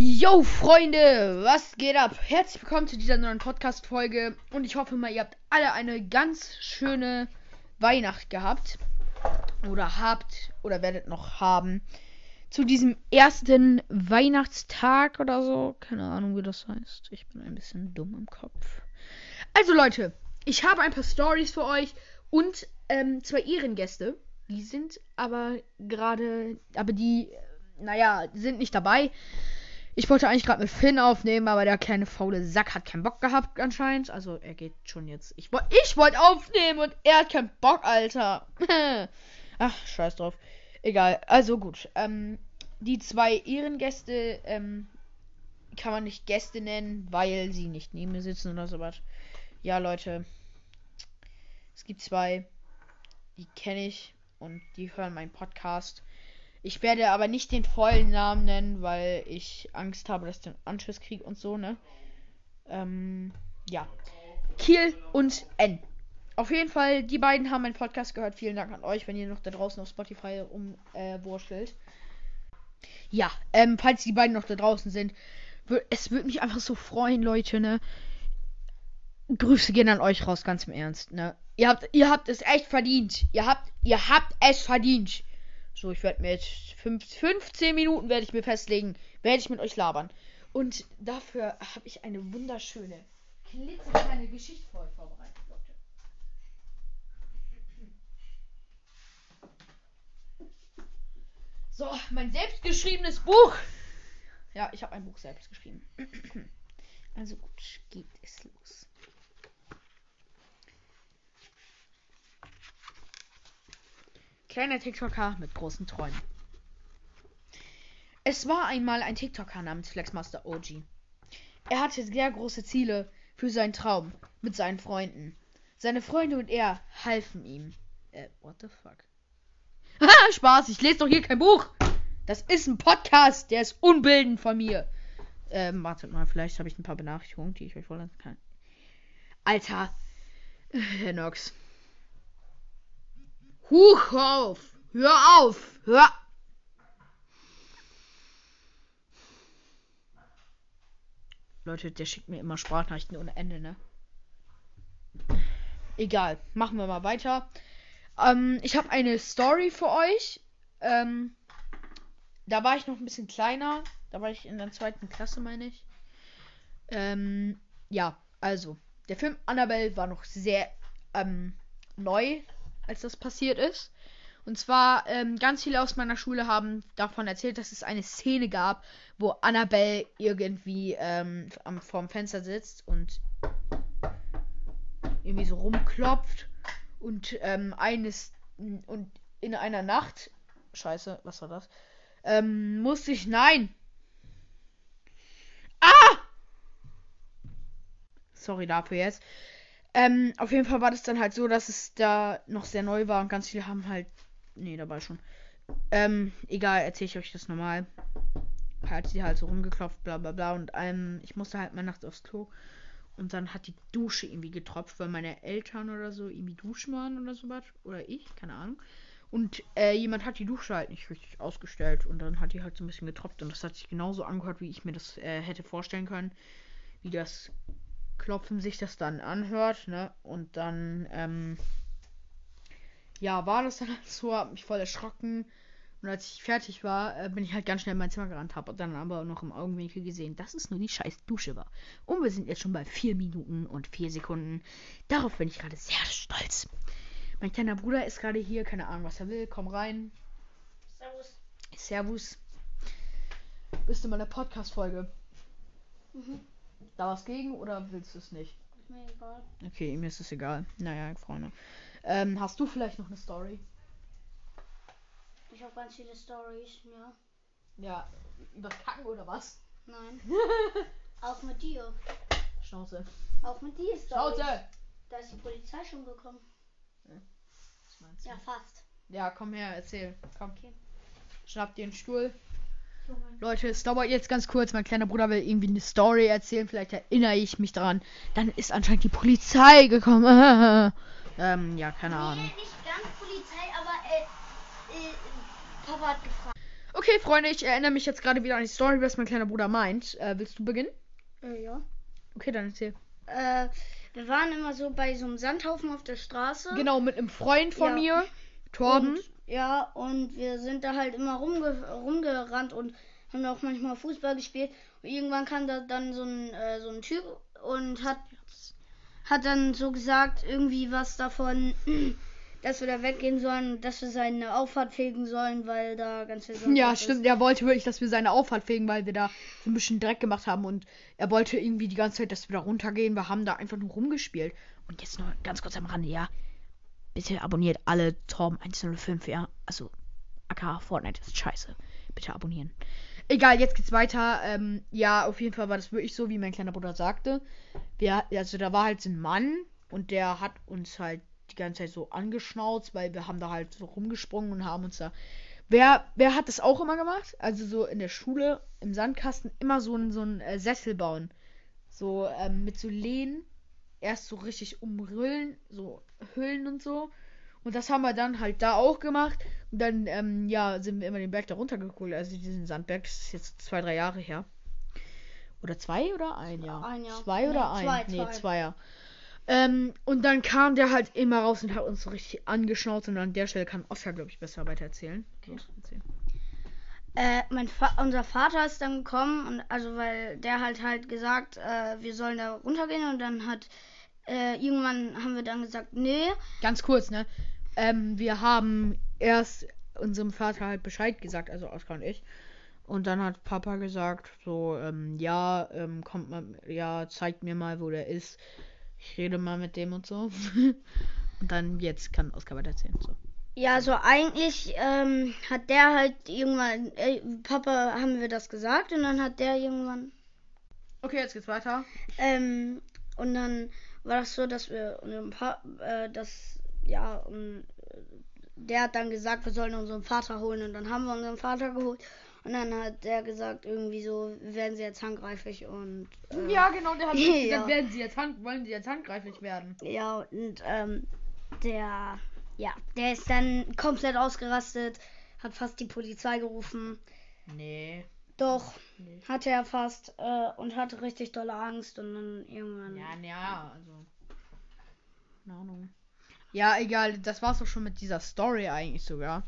Yo, Freunde, was geht ab? Herzlich willkommen zu dieser neuen Podcast-Folge und ich hoffe mal, ihr habt alle eine ganz schöne Weihnacht gehabt. Oder habt oder werdet noch haben. Zu diesem ersten Weihnachtstag oder so. Keine Ahnung, wie das heißt. Ich bin ein bisschen dumm im Kopf. Also, Leute, ich habe ein paar Stories für euch und ähm, zwei Ehrengäste. Die sind aber gerade, aber die, naja, sind nicht dabei. Ich wollte eigentlich gerade mit Finn aufnehmen, aber der kleine faule Sack hat keinen Bock gehabt anscheinend. Also er geht schon jetzt. Ich wollte ich wollt aufnehmen und er hat keinen Bock, Alter. Ach, scheiß drauf. Egal. Also gut. Ähm, die zwei Ehrengäste ähm, kann man nicht Gäste nennen, weil sie nicht neben mir sitzen oder sowas. Ja, Leute. Es gibt zwei, die kenne ich und die hören meinen Podcast. Ich werde aber nicht den vollen Namen nennen, weil ich Angst habe, dass ich den Anschluss kriege und so, ne? Ähm, ja. Kiel und N. Auf jeden Fall, die beiden haben meinen Podcast gehört. Vielen Dank an euch, wenn ihr noch da draußen auf Spotify umwurschtelt. Äh, ja, ähm, falls die beiden noch da draußen sind, es würde mich einfach so freuen, Leute, ne? Grüße gehen an euch raus, ganz im Ernst, ne? Ihr habt, ihr habt es echt verdient. Ihr habt, ihr habt es verdient. So, ich werde mir jetzt 15 Minuten werde ich mir festlegen, werde ich mit euch labern. Und dafür habe ich eine wunderschöne, klitzekleine Geschichte für euch vorbereitet, Leute. So, mein selbstgeschriebenes Buch. Ja, ich habe ein Buch selbst geschrieben. Also gut, geht es los. Kleiner TikToker mit großen Träumen. Es war einmal ein TikToker namens Flexmaster OG. Er hatte sehr große Ziele für seinen Traum mit seinen Freunden. Seine Freunde und er halfen ihm. Äh, what the fuck? Haha, Spaß, ich lese doch hier kein Buch. Das ist ein Podcast, der ist unbildend von mir. Ähm, wartet mal, vielleicht habe ich ein paar Benachrichtigungen, die ich euch vorlassen kann. Alter, Herr Nox. Huch auf! Hör auf! Hör! Leute, der schickt mir immer Sprachnachrichten ohne Ende, ne? Egal, machen wir mal weiter. Ähm, ich habe eine Story für euch. Ähm, da war ich noch ein bisschen kleiner. Da war ich in der zweiten Klasse, meine ich. Ähm, ja, also, der Film Annabelle war noch sehr ähm, neu als das passiert ist. Und zwar, ähm, ganz viele aus meiner Schule haben davon erzählt, dass es eine Szene gab, wo Annabelle irgendwie ähm, am, vorm Fenster sitzt und irgendwie so rumklopft. Und ähm, eines und in einer Nacht. Scheiße, was war das? Ähm, musste ich. Nein! Ah! Sorry dafür jetzt. Ähm, auf jeden Fall war das dann halt so, dass es da noch sehr neu war und ganz viele haben halt. Nee, dabei schon. Ähm, egal, erzähle ich euch das normal. Hat sie halt so rumgeklopft, bla bla bla. Und ähm, ich musste halt mal nachts aufs Klo. Und dann hat die Dusche irgendwie getropft, weil meine Eltern oder so irgendwie duschen waren oder sowas. Oder ich, keine Ahnung. Und äh, jemand hat die Dusche halt nicht richtig ausgestellt. Und dann hat die halt so ein bisschen getropft. Und das hat sich genauso angehört, wie ich mir das äh, hätte vorstellen können. Wie das Klopfen sich das dann anhört, ne? Und dann, ähm, ja, war das dann halt so, hab mich voll erschrocken. Und als ich fertig war, äh, bin ich halt ganz schnell in mein Zimmer gerannt, habe dann aber noch im Augenwinkel gesehen, dass es nur die scheiß Dusche war. Und wir sind jetzt schon bei 4 Minuten und 4 Sekunden. Darauf bin ich gerade sehr stolz. Mein kleiner Bruder ist gerade hier, keine Ahnung, was er will. Komm rein. Servus. Servus. Bist du mal in der Podcast-Folge? Mhm. Da was gegen oder willst du es nicht? Mir egal. Okay, mir ist es egal. Naja, Freunde. Ähm, hast du vielleicht noch eine Story? Ich habe ganz viele Stories, ja. Ja, über Kacken oder was? Nein. Auch mit dir. Schnauze. Auch mit dir Stories. Schnauze! Da ist die Polizei schon gekommen. Du? Ja, fast. Ja, komm her, erzähl. Komm. Okay. Schnapp dir einen Stuhl. Leute, es dauert jetzt ganz kurz. Mein kleiner Bruder will irgendwie eine Story erzählen. Vielleicht erinnere ich mich dran. Dann ist anscheinend die Polizei gekommen. ähm, ja, keine Ahnung. Nee, nicht ganz Polizei, aber äh, äh, Papa hat gefragt. Okay, Freunde, ich erinnere mich jetzt gerade wieder an die Story, was mein kleiner Bruder meint. Äh, willst du beginnen? Äh, ja. Okay, dann erzähl. Äh, wir waren immer so bei so einem Sandhaufen auf der Straße. Genau, mit einem Freund von Ja. mir, Torben. Und, ja, und wir sind da halt immer rumge rumgerannt und haben auch manchmal Fußball gespielt. Und irgendwann kam da dann so ein, äh, so ein Typ und hat, hat dann so gesagt, irgendwie was davon, dass wir da weggehen sollen und dass wir seine Auffahrt fegen sollen, weil da ganz viel Sand Ja, stimmt. Ist. Er wollte wirklich, dass wir seine Auffahrt fegen, weil wir da so ein bisschen Dreck gemacht haben. Und er wollte irgendwie die ganze Zeit, dass wir da runtergehen. Wir haben da einfach nur rumgespielt. Und jetzt noch ganz kurz am Rande, ja. Bitte abonniert alle Torben 105, ja. Also, AK Fortnite ist scheiße. Bitte abonnieren. Egal, jetzt geht's weiter. Ähm, ja, auf jeden Fall war das wirklich so, wie mein kleiner Bruder sagte. Wir, also da war halt so ein Mann und der hat uns halt die ganze Zeit so angeschnauzt, weil wir haben da halt so rumgesprungen und haben uns da. Wer, wer hat das auch immer gemacht? Also so in der Schule, im Sandkasten, immer so ein, so ein äh, Sessel bauen. So ähm, mit so Lehnen. Erst so richtig umrüllen, so Hüllen und so. Und das haben wir dann halt da auch gemacht. Und dann, ähm, ja, sind wir immer den Berg da runtergeholt. Also diesen Sandberg, das ist jetzt zwei, drei Jahre her. Oder zwei oder ein Jahr? Ein Jahr. Zwei Nee, oder ein? zwei, nee, zwei. zwei Jahre. Ähm, und dann kam der halt immer raus und hat uns so richtig angeschnauzt. Und an der Stelle kann Oscar, glaube ich, besser weiter erzählen. Okay. Äh, mein Fa unser Vater ist dann gekommen und also weil der halt halt gesagt, äh, wir sollen da runtergehen und dann hat äh, irgendwann haben wir dann gesagt, nee, Ganz kurz, ne? Ähm, wir haben erst unserem Vater halt Bescheid gesagt, also Oskar und ich. Und dann hat Papa gesagt, so, ähm, ja, ähm, kommt mal, ja, zeigt mir mal, wo der ist. Ich rede mal mit dem und so. und dann jetzt kann Oskar weiter erzählen. So. ja, also eigentlich ähm, hat der halt irgendwann, äh, Papa haben wir das gesagt und dann hat der irgendwann, Okay, jetzt geht's weiter. ähm, und dann war das so, dass wir pa äh, das, ja, und, äh, der hat dann gesagt, wir sollen unseren Vater holen und dann haben wir unseren Vater geholt und dann hat der gesagt, irgendwie so, werden sie jetzt handgreiflich und äh, Ja, genau, der hat Ja. gesagt, werden sie jetzt hand, wollen sie jetzt handgreiflich werden. Ja, und ähm, der, ja, der ist dann komplett ausgerastet, hat fast die Polizei gerufen. Nee. Doch, nee. hatte er fast äh, und hatte richtig dolle Angst und dann irgendwann. Ja, ja, also. Keine Ahnung. Ja, egal, das war's auch schon mit dieser Story eigentlich sogar.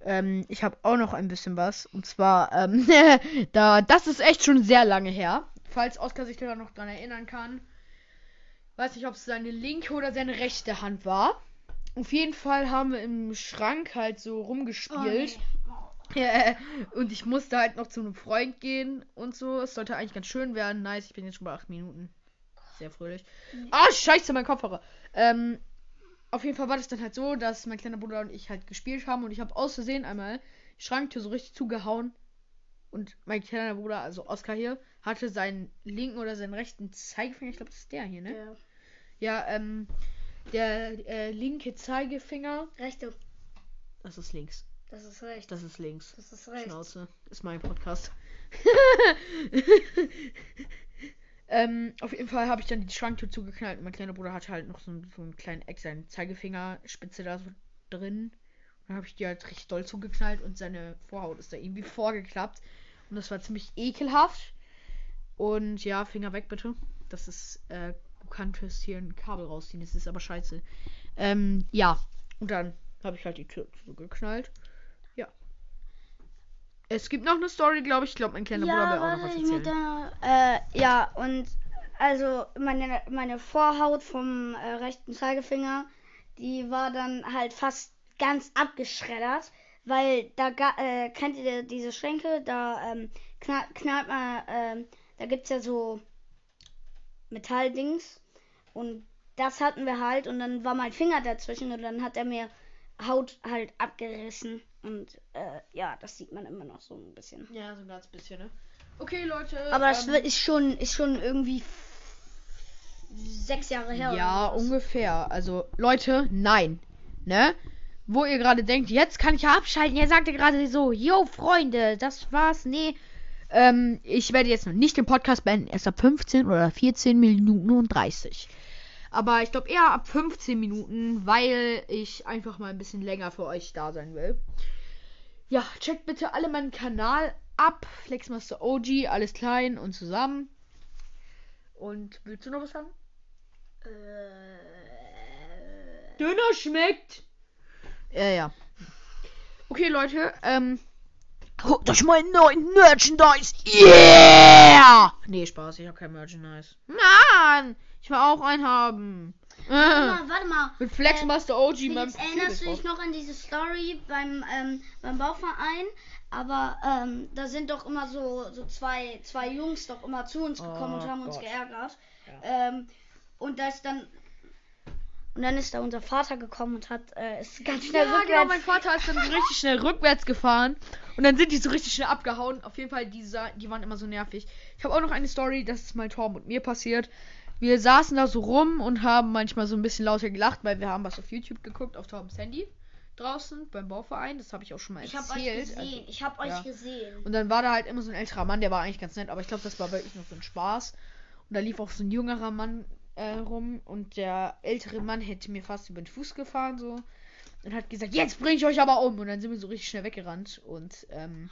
Ähm, ich habe auch noch ein bisschen was. Und zwar, ähm, da, das ist echt schon sehr lange her. Falls Oskar sich da noch dran erinnern kann. Weiß nicht, ob es seine linke oder seine rechte Hand war. Auf jeden Fall haben wir im Schrank halt so Oh, rumgespielt. nee. Ja, und ich musste halt noch zu einem Freund gehen und so. Es sollte eigentlich ganz schön werden. Nice, ich bin jetzt schon bei 8 Minuten. Sehr fröhlich. Ah, scheiße, mein Kopfhörer. Ähm, auf jeden Fall war das dann halt so, dass mein kleiner Bruder und ich halt gespielt haben und ich habe aus Versehen einmal die Schranktür so richtig zugehauen. Und mein kleiner Bruder, also Oskar hier, hatte seinen linken oder seinen rechten Zeigefinger. Ich glaube, das ist der hier, ne? Der Ja, ähm, der äh, linke Zeigefinger. rechte, Das ist links. Das ist rechts. Das ist links. Das ist rechts. Schnauze. Ist mein Podcast. ähm, auf jeden Fall habe ich dann die Schranktür zugeknallt und mein kleiner Bruder hatte halt noch so, einen- so einen kleinen Eck, seine Zeigefingerspitze da so drin. Dann habe ich die halt richtig doll zugeknallt und seine Vorhaut ist da irgendwie vorgeklappt. Und das war ziemlich ekelhaft. Und ja, Finger weg bitte. Das ist, äh, du könntest hier ein Kabel rausziehen. Das ist aber scheiße. Ähm, ja. Und dann habe ich halt die Tür zugeknallt. Ja. Es gibt noch eine Story, glaube ich. Ich glaube, mein kleiner Bruder will auch noch was erzählen. der, äh, ja, und also meine, meine Vorhaut vom äh, rechten Zeigefinger, die war dann halt fast ganz abgeschreddert, weil da äh, kennt ihr diese Schränke, da ähm, knall, knallt man, ähm, da gibt's ja so Metalldings und das hatten wir halt und dann war mein Finger dazwischen und dann hat er mir Haut halt abgerissen und äh, ja, das sieht man immer noch so ein bisschen. Ja, so ein ganz bisschen, ne? Okay, Leute. Aber das ähm, wird- ist schon, ist schon irgendwie sechs Jahre her. Ja, ungefähr. Also, Leute, nein. Ne? Wo ihr gerade denkt, jetzt kann ich ja abschalten. Ihr sagt ja gerade so, yo, Freunde, das war's. Nee. Ähm, ich werde jetzt noch nicht den Podcast beenden. Erst ab 15 oder 14 Minuten und 30. Aber ich glaube eher ab 15 Minuten, weil ich einfach mal ein bisschen länger für euch da sein will. Ja, checkt bitte alle meinen Kanal ab. Flexmaster OG, alles klein und zusammen. Und willst du noch was sagen? Äh, Döner schmeckt. Ja, ja. Okay, Leute, ähm. Guckt euch meinen neuen Merchandise. Yeah! Nee, Spaß, ich habe kein Merchandise. Mann! Ich will auch einen haben. warte Äh, mal, warte mal. mit Flexmaster OG, Felix, meinem Profil erinnerst du drauf. dich noch an diese Story beim, ähm, beim Bauverein? Aber ähm, da sind doch immer so, so zwei, zwei Jungs doch immer zu uns gekommen Oh und haben uns Gott. geärgert. Ähm, und da ist dann und dann ist da unser Vater gekommen und hat äh, ist ganz Ja, schnell genau, rückwärts. mein Vater ist dann so richtig schnell rückwärts gefahren. Und dann sind die so richtig schnell abgehauen. Auf jeden Fall, die, die waren immer so nervig. Ich habe auch noch eine Story, das ist mal Torben und mir passiert. Wir saßen da so rum und haben manchmal so ein bisschen lauter gelacht, weil wir haben was auf YouTube geguckt, auf Torbens Handy. Draußen beim Bauverein. Das habe ich auch schon mal ich habe erzählt. euch gesehen. Also, ich habe euch ja. gesehen. und dann war da halt immer so ein älterer Mann, der war eigentlich ganz nett, aber ich glaube, das war wirklich noch so ein Spaß. Und da lief auch so ein jüngerer Mann äh, rum und der ältere Mann hätte mir fast über den Fuß gefahren so und hat gesagt, jetzt bringe ich euch aber um. Und dann sind wir so richtig schnell weggerannt und ähm,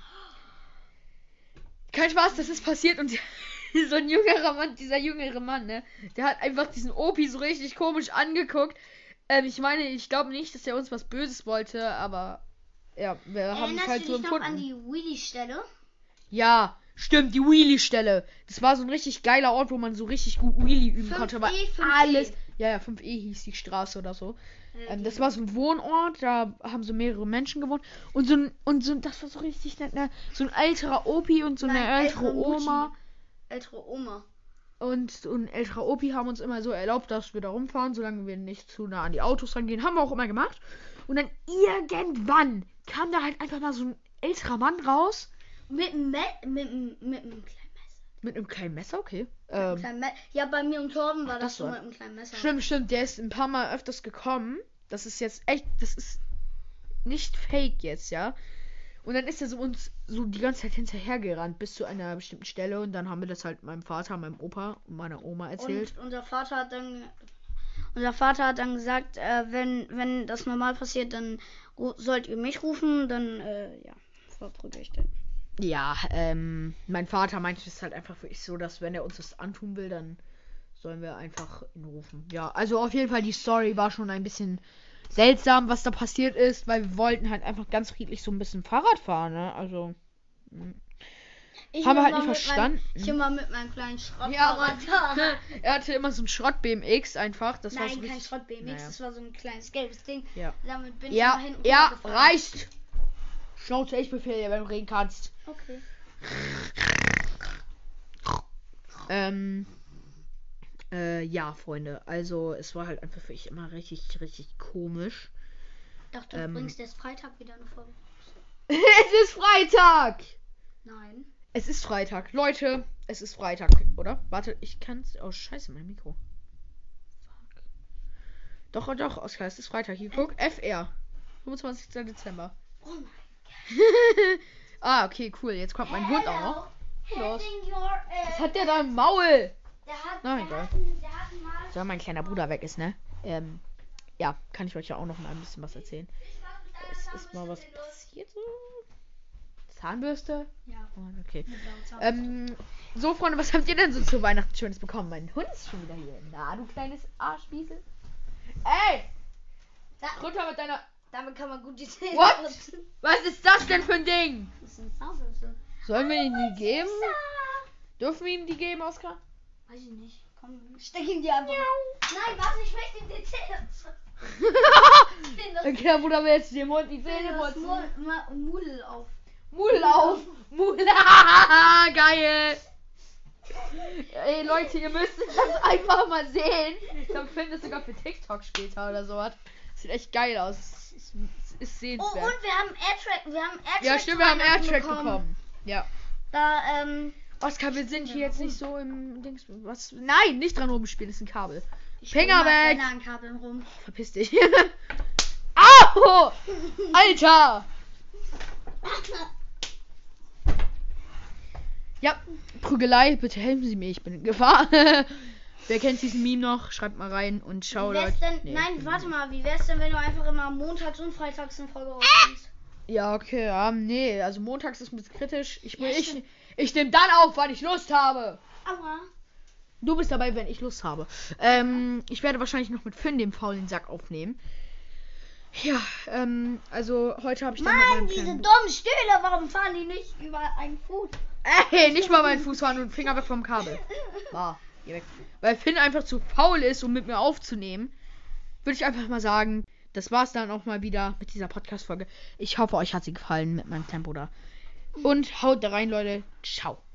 kein Spaß, das ist passiert und so ein jüngerer Mann, dieser jüngere Mann, ne, der hat einfach diesen Opi so richtig komisch angeguckt. Ähm, ich meine, ich glaube nicht, dass er uns was Böses wollte, aber ja, wir haben es Erinnerst halt du so dich noch an empfunden. die Wheelie-Stelle? Ja, stimmt, die Wheelie-Stelle. Das war so ein richtig geiler Ort, wo man so richtig gut Wheelie üben 5E, konnte. Weil 5E. alles. Ja, ja, 5E hieß die Straße oder so. Äh, Ähm, das war so ein Wohnort, da haben so mehrere Menschen gewohnt. Und so ein, und so, ein- das war so richtig nett, ne? So ein älterer Opi und so eine Nein, ältere ältere Mutti. Oma. ältere Oma. Und so ein älterer Opi haben uns immer so erlaubt, dass wir da rumfahren, solange wir nicht zu nah an die Autos rangehen. Haben wir auch immer gemacht. Und dann irgendwann kam da halt einfach mal so ein älterer Mann raus. Mit einem Me mit, mit einem kleinen Messer. Mit einem kleinen Messer, okay. Mit Ähm, kleinen Me ja, bei mir und Torben war das, das so mit einem kleinen Messer. Stimmt, stimmt, der ist ein paar Mal öfters gekommen. Das ist jetzt echt, das ist nicht fake jetzt, ja. Und dann ist er so uns so die ganze Zeit hinterhergerannt bis zu einer bestimmten Stelle und dann haben wir das halt meinem Vater, meinem Opa und meiner Oma erzählt. Und unser Vater hat dann unser Vater hat dann gesagt, äh, wenn wenn das normal passiert, dann sollt ihr mich rufen, dann äh, ja, verprügel ich den. Ja, ähm, mein Vater meinte es halt einfach wirklich so, dass wenn er uns das antun will, dann sollen wir einfach ihn rufen. Ja, also auf jeden Fall die Story war schon ein bisschen seltsam, was da passiert ist, weil wir wollten halt einfach ganz friedlich so ein bisschen Fahrrad fahren, ne? Also Ich Haben wir immer halt nicht verstanden. Meinem, ich immer mit meinem kleinen Ja, Schrottfahrrad da. er hatte immer so ein Schrott BMX einfach, das war Nein, so kein Schrott BMX, Naja. das war so ein kleines gelbes Ding. Ja. Damit bin Ja, ich hinten ja, reicht. Schnauze, ich befehle dir, wenn du reden kannst. Okay. Ähm, äh, ja, Freunde, also es war halt einfach für ich immer richtig, richtig komisch. Dachte, du Ähm. bringst erst Freitag wieder eine Folge. es ist Freitag! Nein. Es ist Freitag. Leute, es ist Freitag, oder? Warte, ich kann's. Oh, scheiße, mein Mikro. Fuck. Doch, doch, Oskar, es ist Freitag. Hier, guck, FR. 25. Dezember. Oh mein Ah, okay, cool. Jetzt kommt mein Hund auch noch. Los. Äh, Was hat der da im Maul? Der hat, Na, der egal. hat, einen- der hat mal. So, mein kleiner Bruder weg ist, ne? Ähm, ja, kann ich euch ja auch noch mal ein bisschen was erzählen. Es ist mal was passiert so. Zahnbürste? Ja, Oh, okay. Ähm, so, Freunde, was habt ihr denn so zu Weihnachten Schönes bekommen? Mein Hund ist schon wieder hier. Na, du kleines Arschwiesel. Ey! Runter mit deiner. Damit kann man gut die Zähne What? putzen. Was ist das denn für ein Ding? Das ist eine Zahnbürste. Sollen wir ihm die geben? Dürfen wir ihm die geben, Oskar? Weiß ich nicht. Komm, steck ihn dir einfach. Nein, warte, ich möchte ihm die Zähne putzen. okay, der Bruder will jetzt dem Hund die Zähne putzen. Mudel auf. Mul auf. Mul. Geil. Ey, Leute, ihr müsst das einfach mal sehen. Wir filmen das sogar für TikTok später oder sowas. Sieht echt geil aus. Es ist, es ist Oh, und wir haben Airtrack. Wir haben Airtrack. ja, stimmt, wir haben Airtrack bekommen. Ja. Da, ähm. Oskar, wir sind hier jetzt nicht so im Dings. Was? Nein, nicht dran rumspielen, ist ein Kabel. ich Finger mal weg. An Kabeln rum. Verpiss dich. Au! Alter! Ja, Prügelei, bitte helfen Sie mir, ich bin in Gefahr. Wer kennt diesen Meme noch? Schreibt mal rein und schau wie wär's Leute. denn, Nee, nein, warte mal, wie wär's denn, wenn du einfach immer montags und freitags eine Folge rausbringst? Ja, okay, ja, nee, also montags ist ein bisschen kritisch. Ich, Ja, ich, ich nehme dann auf, wann ich Lust habe. Aua. Du bist dabei, wenn ich Lust habe. Ähm, ich werde wahrscheinlich noch mit Finn dem faulen Sack aufnehmen. Ja, ähm, also heute habe ich dann Mann, diese dummen Stühle, warum fahren die nicht über einen Fuß? Ey, nicht mal meinen Fuß fahren und Finger weg vom Kabel. War, geh weg. Weil Finn einfach zu faul ist, um mit mir aufzunehmen, würde ich einfach mal sagen, das war's dann auch mal wieder mit dieser Podcast-Folge. Ich hoffe, euch hat sie gefallen mit meinem Tempo da. Und haut da rein, Leute. Ciao.